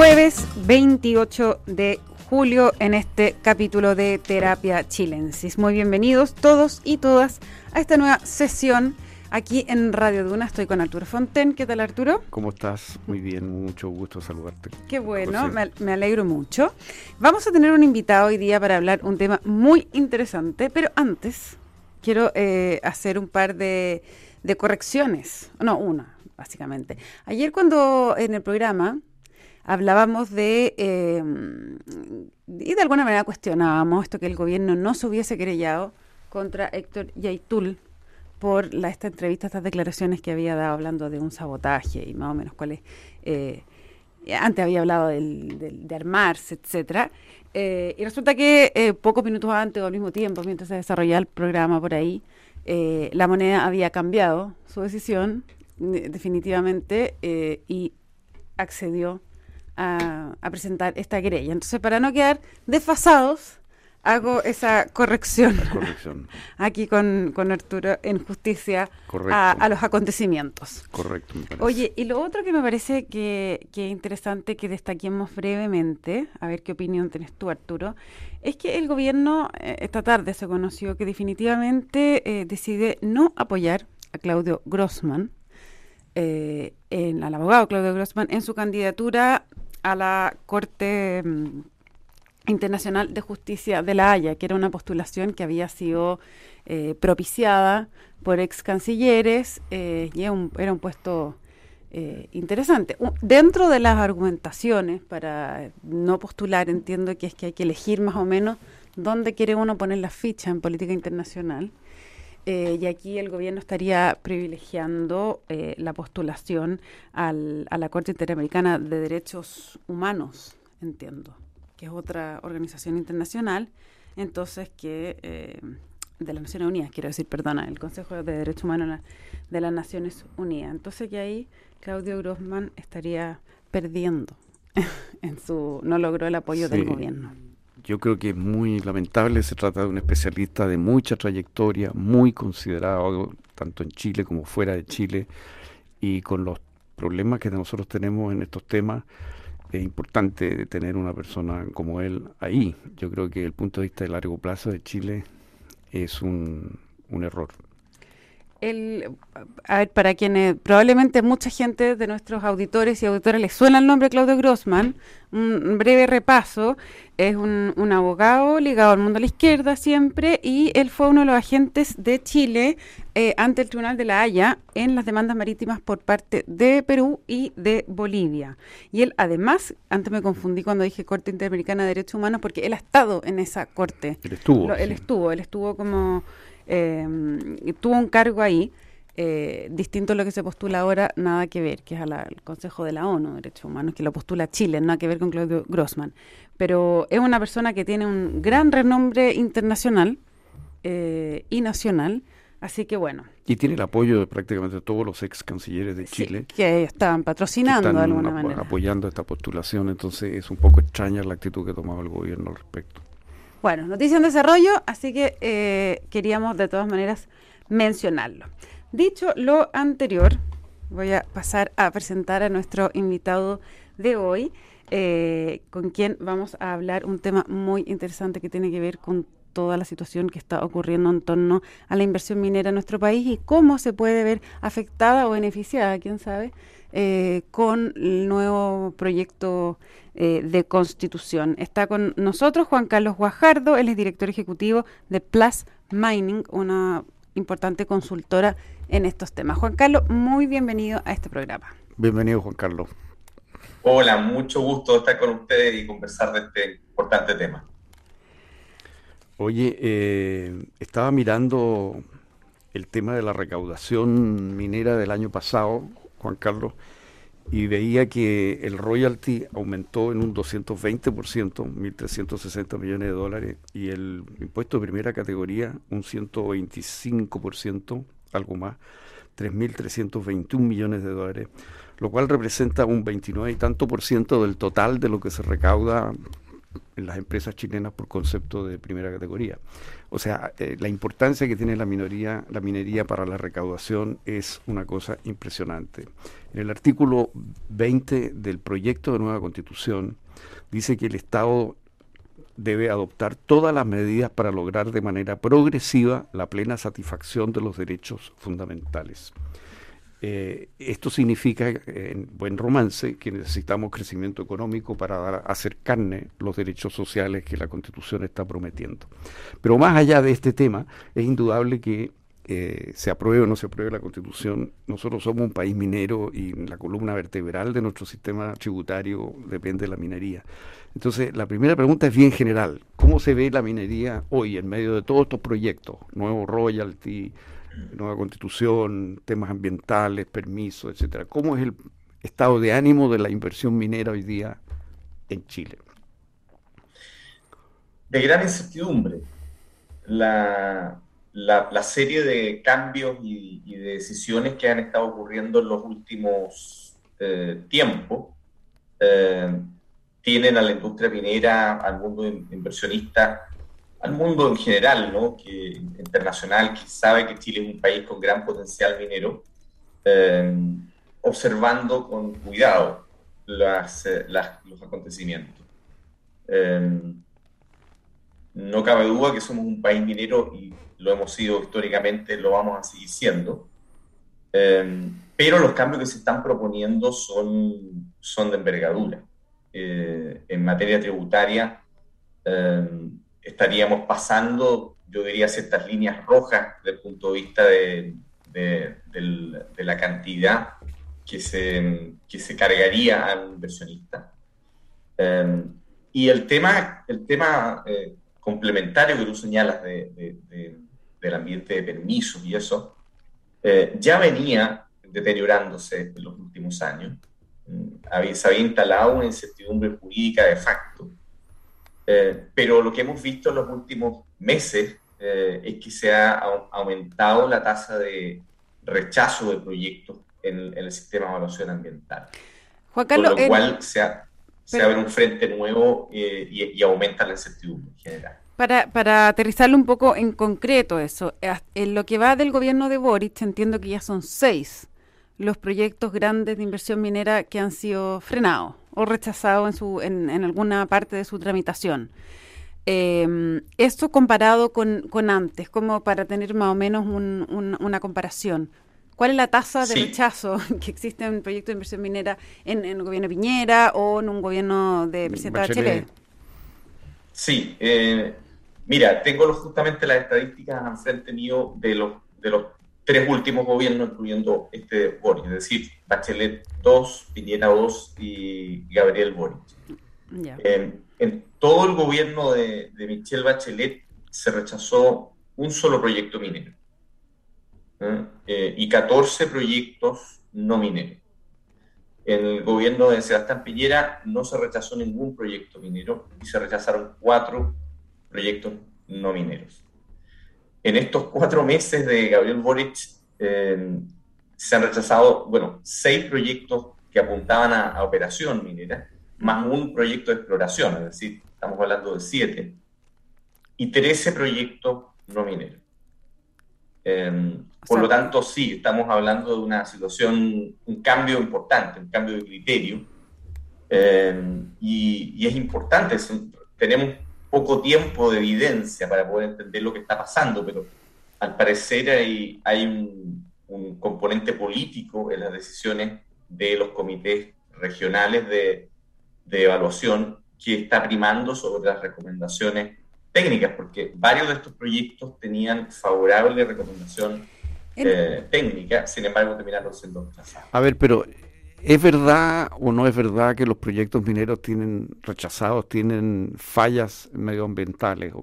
jueves 28 de julio en este capítulo de Terapia Chilensis. Muy bienvenidos todos y todas a esta nueva sesión aquí en Radio Duna. Estoy con Arturo Fonten. ¿Qué tal, Arturo? ¿Cómo estás? Muy bien, mucho gusto saludarte. Qué bueno, me, me, alegro mucho. Vamos a tener un invitado hoy día para hablar un tema muy interesante, pero antes quiero eh, hacer un par de, de correcciones. No, una, básicamente. Ayer cuando en el programa hablábamos de, eh, y de alguna manera cuestionábamos esto que el gobierno no se hubiese querellado contra Héctor Yaitul por la, esta entrevista, estas declaraciones que había dado hablando de un sabotaje y más o menos cuáles, eh, antes había hablado del, de armarse, etcétera. Eh, y resulta que eh, pocos minutos antes o al mismo tiempo, mientras se desarrollaba el programa por ahí, la moneda había cambiado su decisión definitivamente y accedió a, presentar esta querella. Entonces, para no quedar desfasados, hago esa corrección, aquí con, Arturo en justicia a, los acontecimientos. Correcto. Oye, y lo otro que me parece que, que, es interesante que destaquemos brevemente, a ver qué opinión tienes tú, Arturo, es que el gobierno eh, esta tarde se conoció que definitivamente eh, decide no apoyar a Claudio Grossman, eh, en, al abogado Claudio Grossman, en su candidatura a la Corte mm, Internacional de Justicia de La Haya, que era una postulación que había sido eh, propiciada por ex cancilleres eh, y era un, puesto eh, interesante. dentro de las argumentaciones para no postular, entiendo que es que hay que elegir más o menos dónde quiere uno poner la ficha en política internacional. Y aquí el gobierno estaría privilegiando la postulación a la Corte Interamericana de Derechos Humanos, entiendo que es otra organización internacional, entonces que eh, de las Naciones Unidas, quiero decir, perdona, el Consejo de Derechos Humanos de las Naciones Unidas. Entonces que ahí Claudio Grossman estaría perdiendo en su no logró el apoyo del gobierno. Yo creo que es muy lamentable, se trata de un especialista de mucha trayectoria, muy considerado tanto en Chile como fuera de Chile y con los problemas que nosotros tenemos en estos temas, es importante tener una persona como él ahí. Yo creo que el punto de vista de largo plazo de Chile es un, un error. El, a ver, para quienes probablemente mucha gente de nuestros auditores y auditoras les suena el nombre Claudio Grossman, un breve repaso, es un, un, abogado ligado al mundo de la izquierda siempre y él fue uno de los agentes de Chile eh, ante el Tribunal de la Haya en las demandas marítimas por parte de Perú y de Bolivia. Y él además, antes me confundí cuando dije Corte Interamericana de Derechos Humanos porque él ha estado en esa corte. Él estuvo. él estuvo, él estuvo como eh, tuvo un cargo ahí, eh, distinto a lo que se postula ahora, nada que ver, que es al Consejo de la ONU de Derechos Humanos, que lo postula Chile, nada que ver con Claudio Grossman. Pero es una persona que tiene un gran renombre internacional eh, y nacional. Así que bueno. Y tiene el apoyo de prácticamente todos los ex cancilleres de Chile. que estaban patrocinando de alguna manera. Apoyando esta postulación, entonces es un poco extraña la actitud que tomaba el gobierno al respecto. Bueno, noticia en desarrollo, así que eh, queríamos de todas maneras mencionarlo. Dicho lo anterior, voy a pasar a presentar a nuestro invitado de hoy, eh, con quien vamos a hablar un tema muy interesante que tiene que ver con toda la situación que está ocurriendo en torno a la inversión minera en nuestro país y cómo se puede ver afectada o beneficiada, quién sabe, eh, con el nuevo proyecto eh, de constitución. Está con nosotros Juan Carlos Guajardo, él es director ejecutivo de Plus Mining, una importante consultora en estos temas. Juan Carlos, muy bienvenido a este programa. Bienvenido, Juan Carlos. Hola, mucho gusto estar con ustedes y conversar de este importante tema. Oye, eh, estaba mirando el tema de la recaudación minera del año pasado, Juan Carlos, y veía que el royalty aumentó en un 220%, 1.360 millones de dólares, y el impuesto de primera categoría un 125%, algo más, 3.321 millones de dólares, lo cual representa un 29 y tanto por ciento del total de lo que se recauda en las empresas chilenas por concepto de primera categoría. O sea, eh, la importancia que tiene la minoría, la minería para la recaudación es una cosa impresionante. En el artículo 20 del proyecto de nueva constitución dice que el Estado debe adoptar todas las medidas para lograr de manera progresiva la plena satisfacción de los derechos fundamentales. Eh, esto significa, en buen romance, que necesitamos crecimiento económico para dar, hacer carne los derechos sociales que la Constitución está prometiendo. Pero más allá de este tema, es indudable que eh, se apruebe o no se apruebe la Constitución, nosotros somos un país minero y la columna vertebral de nuestro sistema tributario depende de la minería. Entonces, la primera pregunta es bien general. ¿Cómo se ve la minería hoy en medio de todos estos proyectos? Nuevo royalty, nueva constitución, temas ambientales, permisos, etcétera. ¿Cómo es el estado de ánimo de la inversión minera hoy día en Chile? De gran incertidumbre. La, la, serie de cambios y, de decisiones que han estado ocurriendo en los últimos eh, tiempos eh, tienen a la industria minera, al mundo inversionista al mundo en general, ¿no? que, internacional, que sabe que Chile es un país con gran potencial minero, eh, observando con cuidado las, eh, los acontecimientos. Eh, no cabe duda que somos un país minero y lo hemos sido históricamente, lo vamos a seguir siendo, pero los cambios que se están proponiendo son, son de envergadura. en materia tributaria, estaríamos pasando, yo diría, ciertas líneas rojas desde el punto de vista de, la cantidad que se, que se cargaría al inversionista. Em, y el tema, el tema eh, complementario que tú señalas del ambiente de permisos y eso, eh, ya venía deteriorándose en los últimos años. Mm, se había instalado una incertidumbre jurídica de facto eh, pero lo que hemos visto en los últimos meses eh, es que se ha aumentado la tasa de rechazo de proyectos en, el sistema de evaluación ambiental. Juan Carlos, Con lo cual se, abre un frente nuevo eh, y, aumenta la incertidumbre en general. Para, para aterrizarlo un poco en concreto eso, en lo que va del gobierno de Boric entiendo que ya son seis los proyectos grandes de inversión minera que han sido frenados o rechazados en, su, en, alguna parte de su tramitación. Eh, esto comparado con, antes, como para tener más o menos una comparación. ¿Cuál es la tasa de rechazo que existe en un proyecto de inversión minera en, el gobierno de Piñera o en un gobierno de presidente Bachelet? Sí, eh, mira, tengo justamente las estadísticas al frente mío de los, de los tres últimos gobiernos, incluyendo este Boric, es decir, Bachelet 2, Piñera 2 y Gabriel Boric. en todo el gobierno de, de, Michelle Bachelet se rechazó un solo proyecto minero eh, y 14 proyectos no mineros. En el gobierno de Sebastián Piñera no se rechazó ningún proyecto minero y se rechazaron cuatro proyectos no mineros en estos cuatro meses de Gabriel Boric eh, se han rechazado, bueno, seis proyectos que apuntaban a, operación minera, más un proyecto de exploración, es decir, estamos hablando de siete, y trece proyectos no mineros. Eh, por lo tanto, sí, estamos hablando de una situación, un cambio importante, un cambio de criterio, eh, y, y, es importante, tenemos poco tiempo de evidencia para poder entender lo que está pasando, pero al parecer hay, hay un, componente político en las decisiones de los comités regionales de, evaluación que está primando sobre las recomendaciones técnicas, porque varios de estos proyectos tenían favorable recomendación eh, técnica, sin embargo terminaron siendo rechazados. A ver, pero ¿Es verdad o no es verdad que los proyectos mineros tienen rechazados, tienen fallas medioambientales?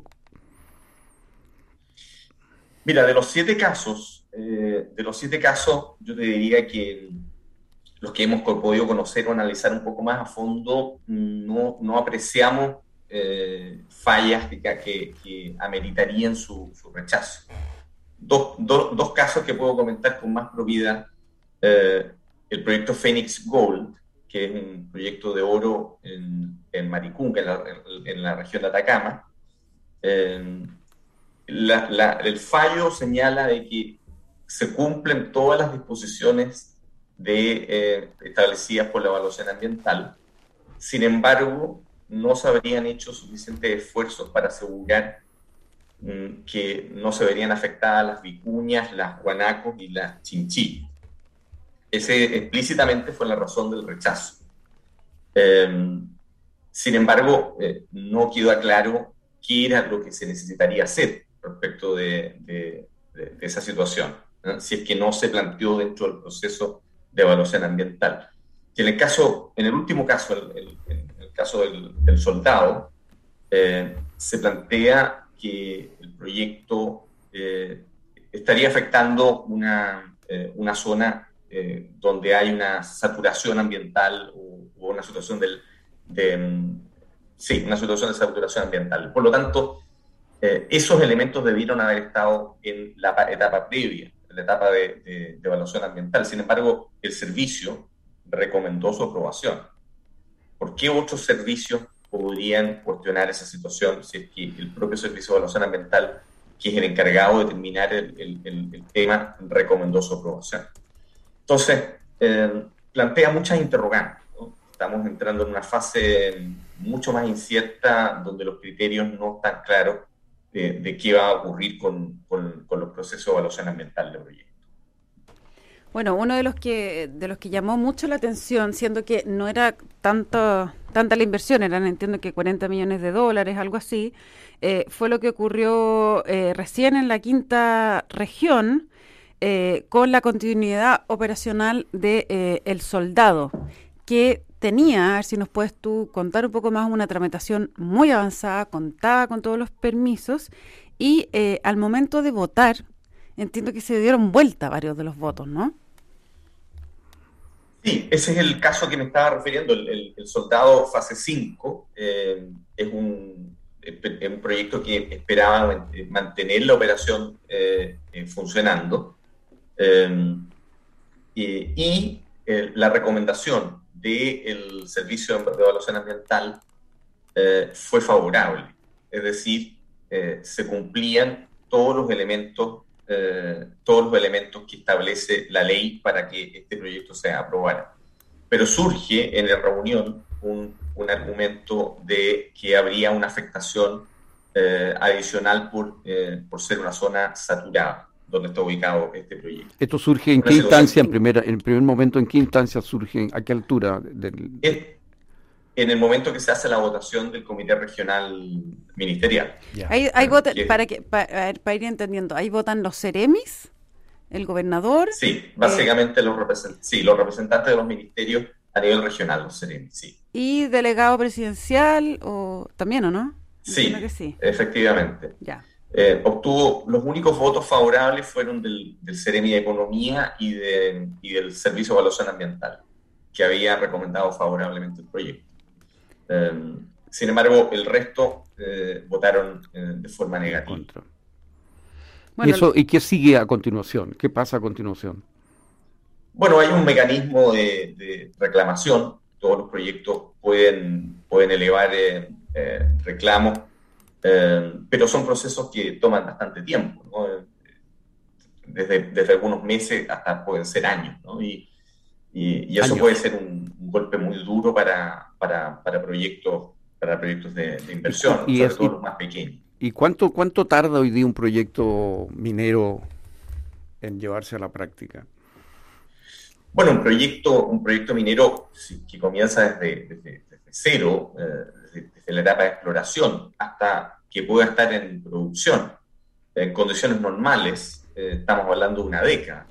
Mira, de los siete casos, eh, de los siete casos, yo te diría que los que hemos podido conocer o analizar un poco más a fondo, no, no apreciamos eh, fallas que, ameritarían su, rechazo. Dos, dos, casos que puedo comentar con más propiedad. Eh, el proyecto Phoenix Gold, que es un proyecto de oro en, en Maricunga, en la, región de Atacama. el fallo señala de que se cumplen todas las disposiciones de, eh, establecidas por la evaluación ambiental. Sin embargo, no se habrían hecho suficientes esfuerzos para asegurar mm, que no se verían afectadas las vicuñas, las guanacos y las chinchillas. Ese explícitamente fue la razón del rechazo. Em, sin embargo, eh, no quedó claro qué era lo que se necesitaría hacer respecto de, esa situación, si es que no se planteó dentro del proceso de evaluación ambiental. en el caso, en el último caso, el, el, caso del, soldado, eh, se plantea que el proyecto eh, estaría afectando una, una zona eh, donde hay una saturación ambiental o, una situación del, de, mm, sí, una situación de saturación ambiental. Por lo tanto, eh, esos elementos debieron haber estado en la etapa previa, en la etapa de, evaluación ambiental. Sin embargo, el servicio recomendó su aprobación. ¿Por qué otros servicios podrían cuestionar esa situación si es que el propio Servicio de Evaluación Ambiental, que es el encargado de determinar el, el tema, recomendó su aprobación? Entonces, eh, plantea muchas interrogantes. Estamos entrando en una fase mucho más incierta donde los criterios no están claros de, qué va a ocurrir con, los procesos de evaluación ambiental del proyecto. Bueno, uno de los que de los que llamó mucho la atención, siendo que no era tanto tanta la inversión, eran entiendo que 40 millones de dólares, algo así, eh, fue lo que ocurrió eh, recién en la quinta región, eh, con la continuidad operacional de eh, El Soldado, que tenía, a ver si nos puedes tú contar un poco más, una tramitación muy avanzada, contaba con todos los permisos y eh, al momento de votar, entiendo que se dieron vuelta varios de los votos, ¿no? Sí, ese es el caso que me estaba refiriendo, el, soldado fase 5, es un, un, proyecto que esperaba mantener la operación funcionando Em, y, eh, la recomendación del Servicio de Evaluación Ambiental eh, fue favorable, es decir, eh, se cumplían todos los elementos todos los elementos que establece la ley para que este proyecto sea aprobado. Pero surge en la reunión un, un argumento de que habría una afectación adicional por, por ser una zona saturada donde está ubicado este proyecto. ¿Esto surge en qué instancia, en, primera, en primer momento, en qué instancia surge, a qué altura? Del... En, el momento que se hace la votación del Comité Regional Ministerial. Hay, para, que, para, ir entendiendo, ¿ahí votan los Ceremis? ¿El gobernador? Sí, básicamente los, sí, los representantes de los ministerios a nivel regional, los Ceremis, sí. ¿Y delegado presidencial o también o no? Sí, sí, efectivamente. Ya. Eh, obtuvo los únicos votos favorables fueron del, del Ceremi de Economía y, de, y, del Servicio de Evaluación Ambiental, que había recomendado favorablemente el proyecto. Em, sin embargo, el resto eh, votaron eh, de forma negativa. ¿Y, eso, ¿Y qué sigue a continuación? ¿Qué pasa a continuación? Bueno, hay un mecanismo de, de reclamación. Todos los proyectos pueden, pueden elevar reclamos eh, pero son procesos que toman bastante tiempo, desde, desde, algunos meses hasta pueden ser años, ¿no? y, y, eso puede ser un, golpe muy duro para, para, para proyectos, para proyectos de, inversión, y, sobre todo los más pequeños. ¿Y cuánto, cuánto tarda hoy día un proyecto minero en llevarse a la práctica? Bueno, un proyecto, un proyecto minero que comienza desde, desde, cero, eh, desde, la etapa de exploración hasta que pueda estar en producción en condiciones normales, eh, estamos hablando de una década.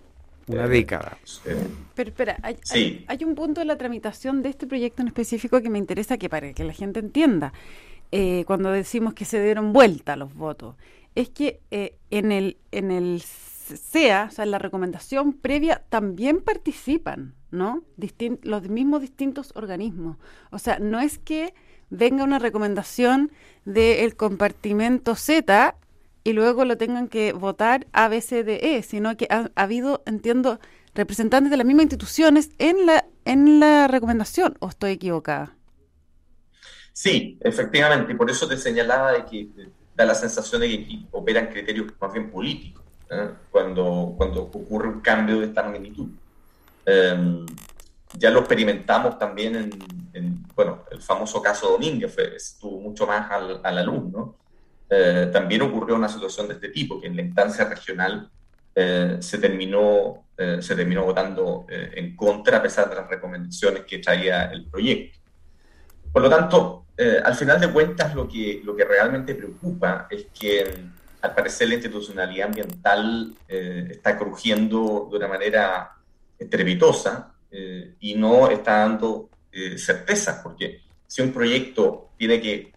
Una eh, década. Eh, Pero espera, hay, hay, un punto de la tramitación de este proyecto en específico que me interesa que para que la gente entienda. cuando decimos que se dieron vuelta los votos, es que en el en el SEA, o sea, en la recomendación previa, también participan, ¿no? los mismos distintos organismos. O sea, no es que venga una recomendación del compartimento Z y luego lo tengan que votar A, B, C, D, E, sino que ha, habido, entiendo, representantes de las mismas instituciones en la en la recomendación, ¿o estoy equivocada? Sí, efectivamente, por eso te señalaba de que da la sensación de que operan criterios más bien políticos ¿eh? cuando, cuando ocurre un cambio de esta magnitud. Em, ya lo experimentamos también en, bueno, el famoso caso Domínguez, fue, estuvo mucho más al, a la luz. Eh, también ocurrió una situación de este tipo, que en la instancia regional eh, se, terminó, eh, se terminó votando en contra a pesar de las recomendaciones que traía el proyecto. Por lo tanto, al final de cuentas, lo que, lo que realmente preocupa es que al parecer la institucionalidad ambiental está crujiendo de una manera estrepitosa y no está dando certezas, porque si un proyecto tiene que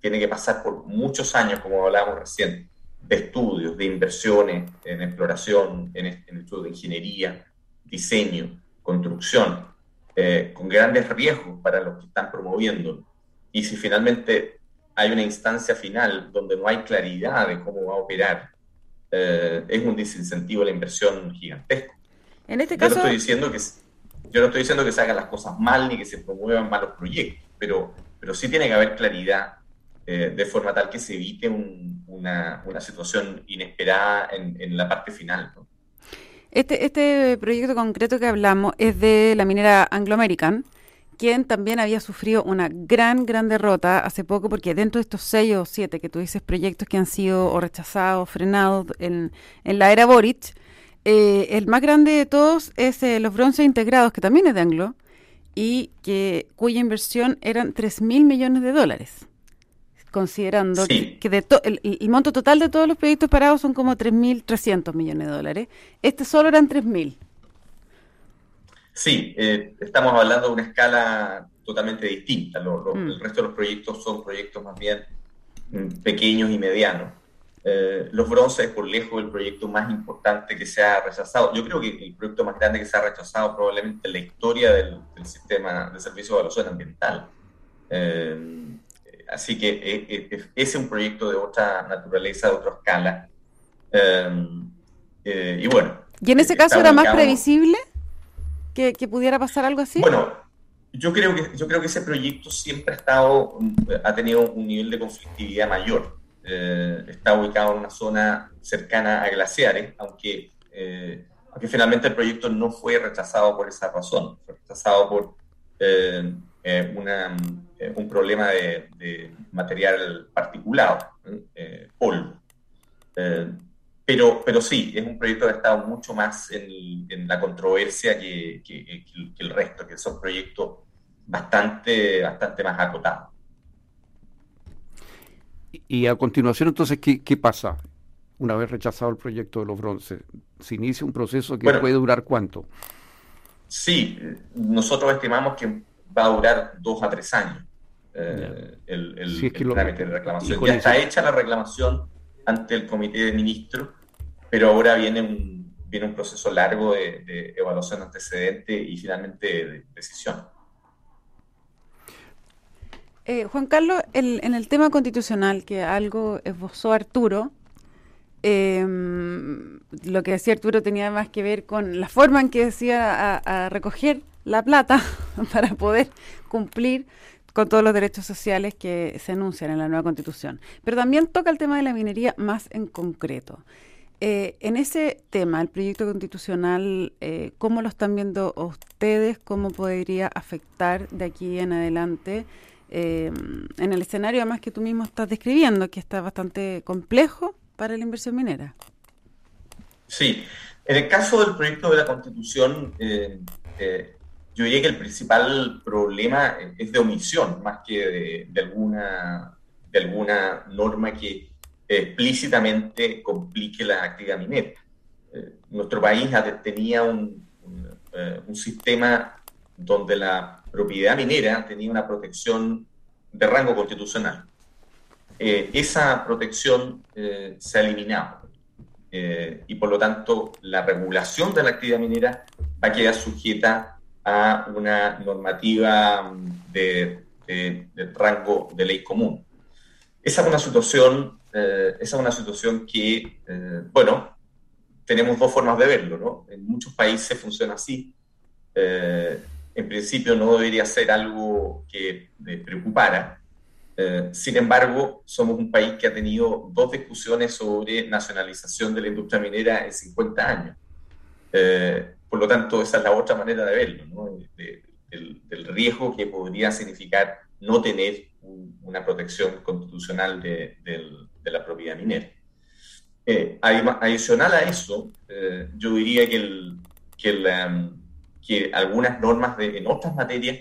tiene que pasar por muchos años, como hablábamos recién, de estudios, de inversiones en exploración, en, en estudios de ingeniería, diseño, construcción, eh, con grandes riesgos para los que están promoviendo. Y si finalmente hay una instancia final donde no hay claridad de cómo va a operar, eh, es un desincentivo a la inversión gigantesco. En este caso... Yo no estoy diciendo que, yo no estoy diciendo que se hagan las cosas mal ni que se promuevan malos proyectos, pero, pero sí tiene que haber claridad eh, de forma tal que se evite una, situación inesperada en, la parte final. Este, este proyecto concreto que hablamos es de la minera Anglo American, quien también había sufrido una gran, gran derrota hace poco, porque dentro de estos seis o siete que tú dices proyectos que han sido o rechazados, frenados en, la era Boric, eh, el más grande de todos es eh, los bronces integrados, que también es de Anglo, y que cuya inversión eran 3 mil millones de dólares considerando que, de el, monto total de todos los proyectos parados son como 3.300 millones de dólares. Este solo eran 3.000. Sí, eh, estamos hablando de una escala totalmente distinta. Mm. El resto de los proyectos son proyectos más bien mm, pequeños y medianos. Eh, los bronces es por lejos el proyecto más importante que se ha rechazado. Yo creo que el proyecto más grande que se ha rechazado probablemente en la historia del, sistema de servicio de evaluación ambiental. Eh, así que eh, eh, ese es un proyecto de otra naturaleza, de otra escala. Em, eh, y bueno. ¿Y en ese caso era más previsible que, pudiera pasar algo así? Bueno, yo creo que, yo creo que ese proyecto siempre ha, estado, ha tenido un nivel de conflictividad mayor. Está ubicado en una zona cercana a glaciares, aunque, aunque finalmente el proyecto no fue rechazado por esa razón, fue rechazado por eh, eh, un problema de, material particulado, eh, polvo. pero, pero sí, es un proyecto que ha estado mucho más en, la controversia que, el resto, que son proyectos bastante más acotados. Y a continuación, entonces, ¿qué, qué pasa? Una vez rechazado el proyecto de los bronces, ¿se inicia un proceso que puede durar cuánto? Sí, nosotros estimamos que va a durar dos a tres años eh, el, trámite de reclamación. Ya está hecha la reclamación ante el comité de ministros, pero ahora viene un, viene un proceso largo de, evaluación antecedente y finalmente de decisión. Eh, Juan Carlos, en el tema constitucional, que algo esbozó Arturo, em, lo que decía Arturo tenía más que ver con la forma en que decía a recoger la plata para poder cumplir con todos los derechos sociales que se anuncian en la nueva constitución. Pero también toca el tema de la minería más en concreto. Eh, en ese tema, el proyecto constitucional, eh, ¿cómo lo están viendo ustedes? ¿Cómo podría afectar de aquí en adelante eh, en el escenario además que tú mismo estás describiendo, que está bastante complejo para la inversión minera? Sí, en el caso del proyecto de la constitución, yo diría que el principal problema es de omisión, más que de, alguna, de alguna norma que explícitamente complique la actividad minera. Eh, nuestro país tenía un, eh, un, sistema donde la propiedad minera tenía una protección de rango constitucional. Eh, esa protección se ha eliminado y por lo tanto la regulación de la actividad minera va a quedar sujeta a una normativa de, rango de ley común. Esa es una situación, eh, esa es una situación que, eh, bueno, tenemos dos formas de verlo, ¿no? En muchos países funciona así. Eh, en principio no debería ser algo que preocupara. sin embargo, somos un país que ha tenido dos discusiones sobre nacionalización de la industria minera en 50 años. por lo tanto, esa es la otra manera de verlo, ¿no? del, riesgo que podría significar no tener una protección constitucional de, la propiedad minera. Eh, adicional a eso, eh, yo diría que, el, que, algunas normas de, en otras materias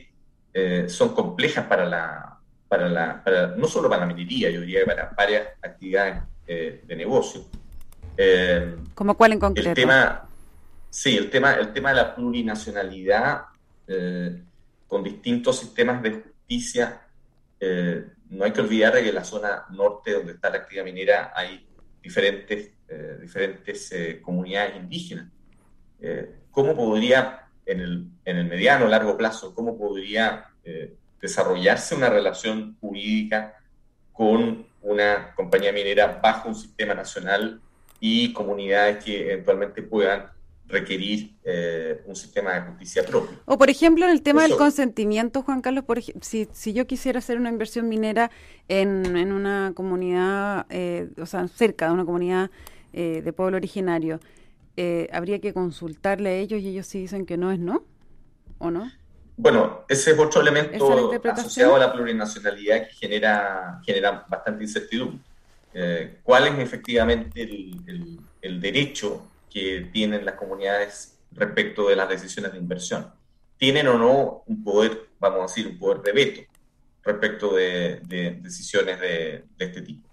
eh, son complejas para la, para la no solo para la minería, yo diría que para varias actividades de negocio. ¿Como cuál en concreto? El tema, sí, el tema, el tema de la plurinacionalidad con distintos sistemas de justicia eh, no hay que olvidar que en la zona norte donde está la actividad minera hay diferentes, eh, diferentes eh, comunidades indígenas. ¿Cómo podría, en el, en el mediano o largo plazo, cómo podría desarrollarse una relación jurídica con una compañía minera bajo un sistema nacional y comunidades que eventualmente puedan requerir eh, un sistema de justicia propio. O por ejemplo, en el tema del consentimiento, Juan Carlos, por si, si yo quisiera hacer una inversión minera en, en una comunidad, eh, o sea, cerca de una comunidad eh, de pueblo originario, ¿habría que consultarle a ellos y ellos sí dicen que no es no? ¿O no? Bueno, ese es otro elemento asociado a la plurinacionalidad que genera, genera bastante incertidumbre. ¿Cuál es efectivamente el, el, el derecho que tienen las comunidades respecto de las decisiones de inversión. ¿Tienen o no un poder, vamos a decir, un poder de veto respecto de, decisiones de, este tipo?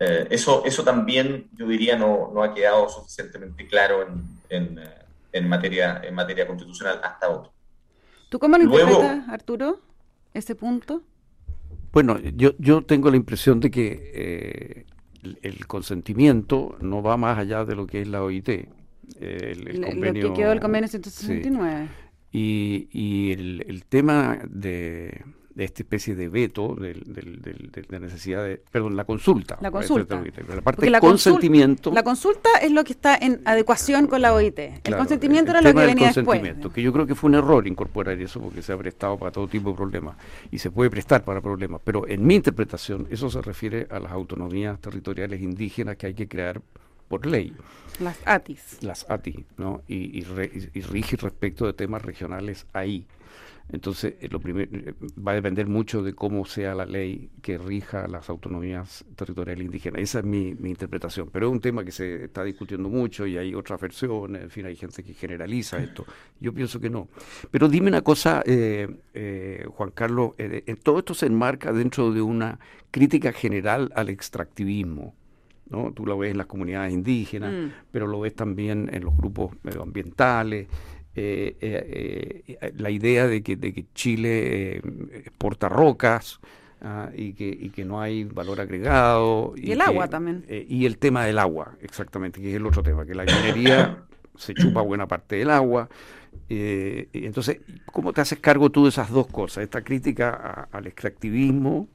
Eh, eso, eso también, yo diría, no, no ha quedado suficientemente claro en, en, eh, en, materia, en materia constitucional hasta ahora. ¿Tú cómo lo interpretas, Arturo, ese punto? Bueno, yo, yo tengo la impresión de que eh, el consentimiento no va más allá de lo que es la OIT. El, convenio, lo que quedó del convenio 169. Y, y el, el tema de, de esta especie de veto de, la necesidad de, perdón, la consulta. La consulta. La parte consentimiento. la consulta es lo que está en adecuación con la OIT. El consentimiento era lo que venía después. Que yo creo que fue un error incorporar eso porque se ha prestado para todo tipo de problemas y se puede prestar para problemas. Pero en mi interpretación, eso se refiere a las autonomías territoriales indígenas que hay que crear por ley. Las ATIs. Las ATIs, ¿no? Y, y, y rige respecto de temas regionales ahí. Entonces, eh, lo primero eh, va a depender mucho de cómo sea la ley que rija las autonomías territoriales indígenas. Esa es mi, interpretación. Pero es un tema que se está discutiendo mucho y hay otras versiones, en fin, hay gente que generaliza esto. Yo pienso que no. Pero dime una cosa, eh, Juan Carlos, en todo esto se enmarca dentro de una crítica general al extractivismo. ¿no? Tú lo ves en las comunidades indígenas, mm. pero lo ves también en los grupos medioambientales. Eh, eh, eh, la idea de que, de que Chile exporta rocas ah, y, que, y que no hay valor agregado. Y, el agua también. y el tema del agua, exactamente, que es el otro tema, que la minería se chupa buena parte del agua. entonces, ¿cómo te haces cargo tú de esas dos cosas? Esta crítica al extractivismo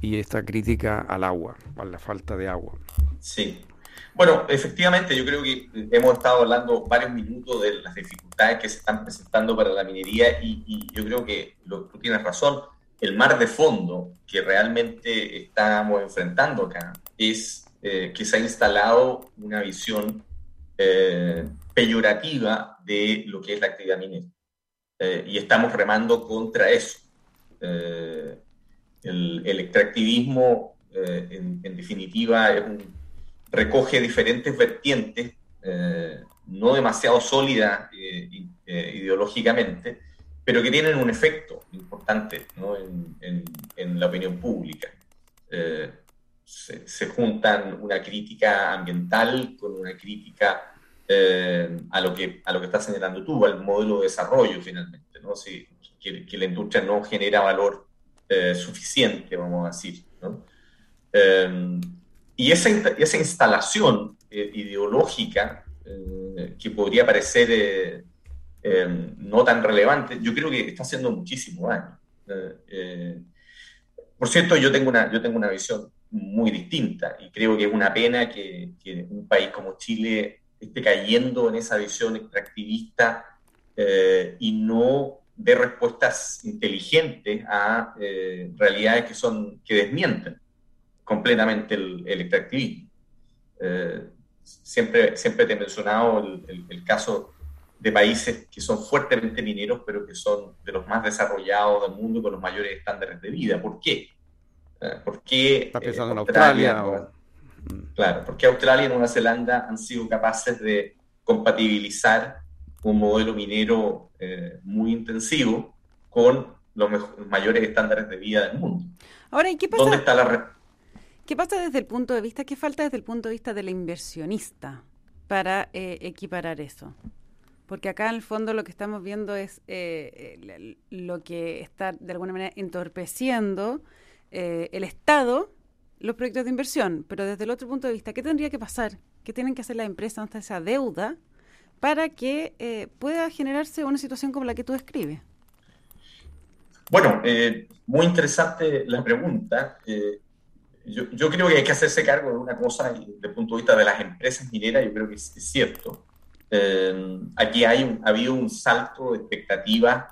y esta crítica al agua, a la falta de agua. Sí, bueno, efectivamente, yo creo que hemos estado hablando varios minutos de las dificultades que se están presentando para la minería y, yo creo que lo, tú tienes razón. El mar de fondo que realmente estamos enfrentando acá es eh, que se ha instalado una visión eh, peyorativa de lo que es la actividad minera. Eh, y estamos remando contra eso. El, extractivismo, en definitiva, es un recoge diferentes vertientes, eh, no demasiado sólidas eh, eh, ideológicamente, pero que tienen un efecto importante en, la opinión pública. Se, juntan una crítica ambiental con una crítica a, lo que, a lo que estás señalando tú, al modelo de desarrollo finalmente, ¿no? Si, que, la industria no genera valor suficiente, vamos a decir. ¿no? Y esa, instalación eh, ideológica, eh, que podría parecer eh, no tan relevante, yo creo que está haciendo muchísimo daño. por cierto, yo tengo, una, yo tengo una visión muy distinta y creo que es una pena que, que un país como Chile esté cayendo en esa visión extractivista y no dé respuestas inteligentes a realidades que, son, que desmienten completamente el, extractivismo. siempre, siempre te he mencionado el, el caso de países que son fuertemente mineros, pero que son de los más desarrollados del mundo con los mayores estándares de vida. ¿Por qué? Eh, ¿Por qué ¿Estás pensando en Australia? Claro, porque Australia y Nueva Zelanda han sido capaces de compatibilizar un modelo minero eh, muy intensivo con los, mayores estándares de vida del mundo. Ahora, ¿y qué pasa? ¿Dónde está la ¿Qué pasa desde el punto de vista, qué falta desde el punto de vista del inversionista para eh, equiparar eso? Porque acá en el fondo lo que estamos viendo es eh, lo que está de alguna manera entorpeciendo eh, el Estado los proyectos de inversión. Pero desde el otro punto de vista, ¿qué tendría que pasar? ¿Qué tienen que hacer las empresas ante esa deuda para que pueda generarse una situación como la que tú describes? Bueno, muy interesante la pregunta. Yo, yo, creo que hay que hacerse cargo de una cosa desde el punto de vista de las empresas mineras, yo creo que es cierto. Eh, aquí hay un, ha habido un salto de expectativas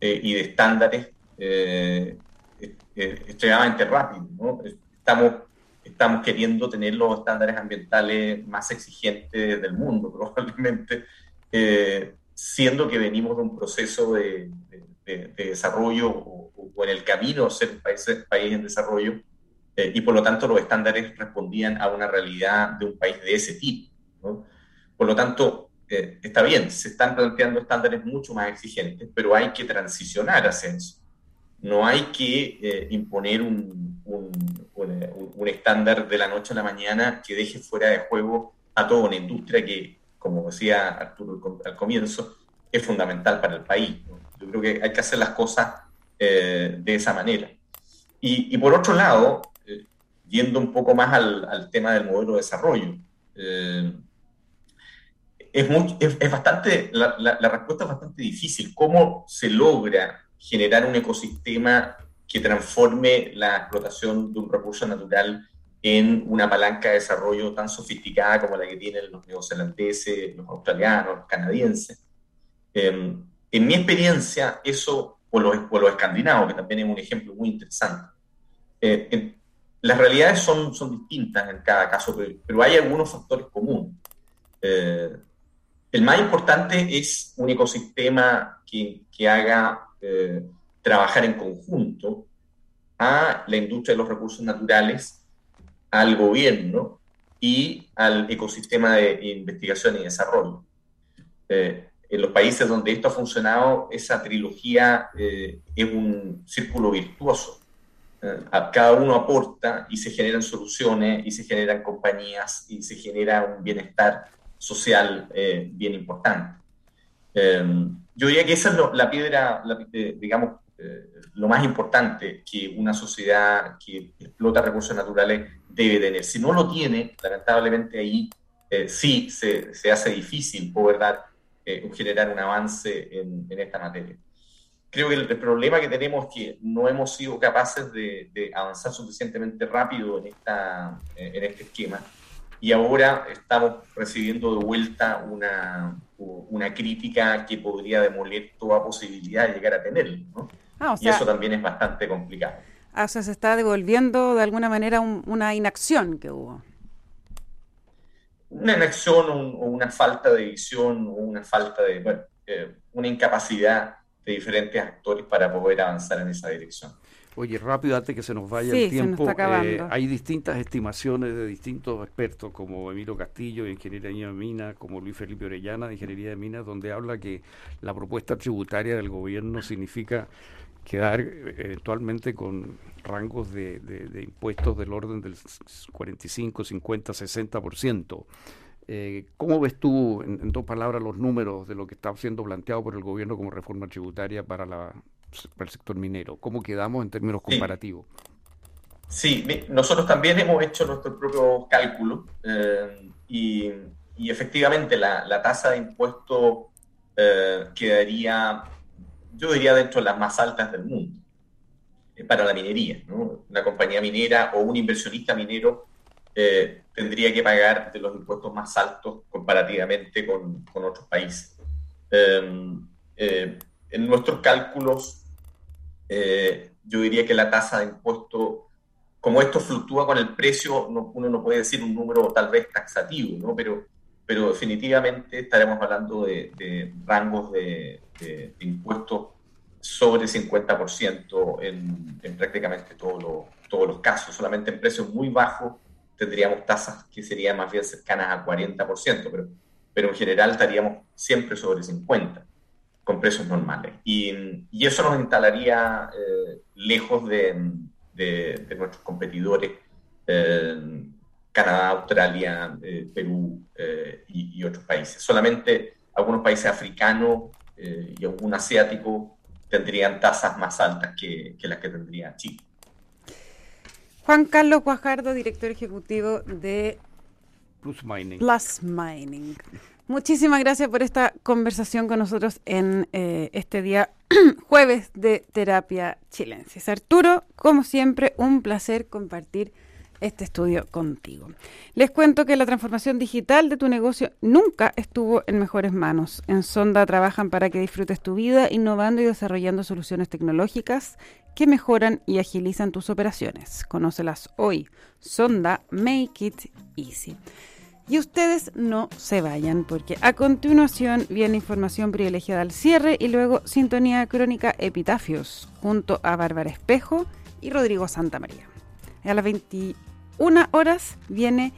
eh, y de estándares eh, extremadamente rápido. Estamos, estamos queriendo tener los estándares ambientales más exigentes del mundo, probablemente, siendo que venimos de un proceso de, desarrollo o, en el camino a ser un país, país en desarrollo, y por lo tanto los estándares respondían a una realidad de un país de ese tipo. Por lo tanto, eh, está bien, se están planteando estándares mucho más exigentes, pero hay que transicionar hacia eso. No hay que eh, imponer un, un, un, estándar de la noche a la mañana que deje fuera de juego a toda una industria que, como decía Arturo al comienzo, es fundamental para el país. Yo creo que hay que hacer las cosas eh, de esa manera. Y, y por otro lado, yendo un poco más al, tema del modelo de desarrollo, es, bastante, la, respuesta es bastante difícil. ¿Cómo se logra generar un ecosistema que transforme la explotación de un recurso natural en una palanca de desarrollo tan sofisticada como la que tienen los neozelandeses, los australianos, los canadienses? Em, en mi experiencia, eso, o los, o escandinavos, que también es un ejemplo muy interesante, eh, las realidades son, son distintas en cada caso, pero, hay algunos factores comunes. Eh, el más importante es un ecosistema que, haga eh, trabajar en conjunto a la industria de los recursos naturales, al gobierno y al ecosistema de investigación y desarrollo. Eh, en los países donde esto ha funcionado, esa trilogía es un círculo virtuoso. Cada uno aporta y se generan soluciones y se generan compañías y se genera un bienestar social eh, bien importante. Em, yo diría que esa es la piedra, eh, digamos, eh, lo más importante que una sociedad que explota recursos naturales debe tener. Si no lo tiene, lamentablemente ahí sí se, se, hace difícil poder dar, generar un avance en, en, esta materia. Creo que el, problema que tenemos es que no hemos sido capaces de, de avanzar suficientemente rápido en, esta, en este esquema y ahora estamos recibiendo de vuelta una, una crítica que podría demoler toda posibilidad de llegar a tenerlo. ¿no? Ah, y eso también es bastante complicado. Ah, o sea, se está devolviendo de alguna manera una inacción que hubo. Una inacción o una falta de visión o una falta de, bueno, eh, una incapacidad de diferentes actores para poder avanzar en esa dirección. Oye, rápido, antes que se nos vaya el tiempo, eh, hay distintas estimaciones de distintos expertos, como Emilio Castillo, de Ingeniería de Minas, como Luis Felipe Orellana, de Ingeniería de Minas, donde habla que la propuesta tributaria del gobierno significa quedar eh, eventualmente con rangos de, impuestos del orden del 45, 50, 60%. Eh, ¿Cómo ves tú, en, dos palabras, los números de lo que está siendo planteado por el gobierno como reforma tributaria para la para el sector minero? ¿Cómo quedamos en términos comparativos? Sí, nosotros también hemos hecho nuestros propios cálculos eh, y, efectivamente la, tasa de impuesto eh, quedaría, yo diría, dentro de las más altas del mundo para la minería. Una compañía minera o un inversionista minero tendría que pagar de los impuestos más altos comparativamente con, con otros países en nuestros cálculos, eh, yo diría que la tasa de impuesto, como esto fluctúa con el precio, uno no puede decir un número tal vez taxativo, ¿no? pero, pero definitivamente estaremos hablando de, rangos de, impuestos sobre 50% en, en prácticamente todos los, todos los casos. Solamente en precios muy bajos tendríamos tasas que serían más bien cercanas a 40%, pero, pero en general estaríamos siempre sobre 50% con precios normales. Y, y eso nos instalaría eh, lejos de, de, nuestros competidores, eh, Canadá, Australia, eh, Perú y, y, otros países. Solamente algunos países africanos y algún asiático tendrían tasas más altas que, que las que tendría Chile. Juan Carlos Guajardo, director ejecutivo de Plus Mining. Plus Mining. Muchísimas gracias por esta conversación con nosotros en eh, este día jueves de Terapia Chilensis. Arturo, como siempre, un placer compartir este estudio contigo. Les cuento que la transformación digital de tu negocio nunca estuvo en mejores manos. En Sonda trabajan para que disfrutes tu vida innovando y desarrollando soluciones tecnológicas que mejoran y agilizan tus operaciones. Conócelas hoy. Sonda Make It Easy. Y ustedes no se vayan porque a continuación viene información privilegiada al cierre y luego sintonía crónica Epitafios junto a Bárbara Espejo y Rodrigo Santa María. A las 21 horas viene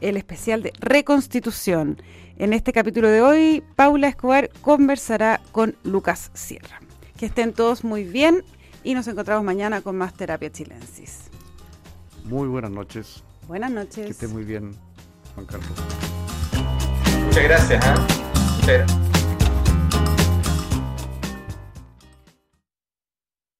el especial de reconstitución. En este capítulo de hoy, Paula Escobar conversará con Lucas Sierra. Que estén todos muy bien y nos encontramos mañana con más Terapia Chilensis. Muy buenas noches. Buenas noches. Que esté muy bien. Juan Carlos. Muchas gracias. ¿eh?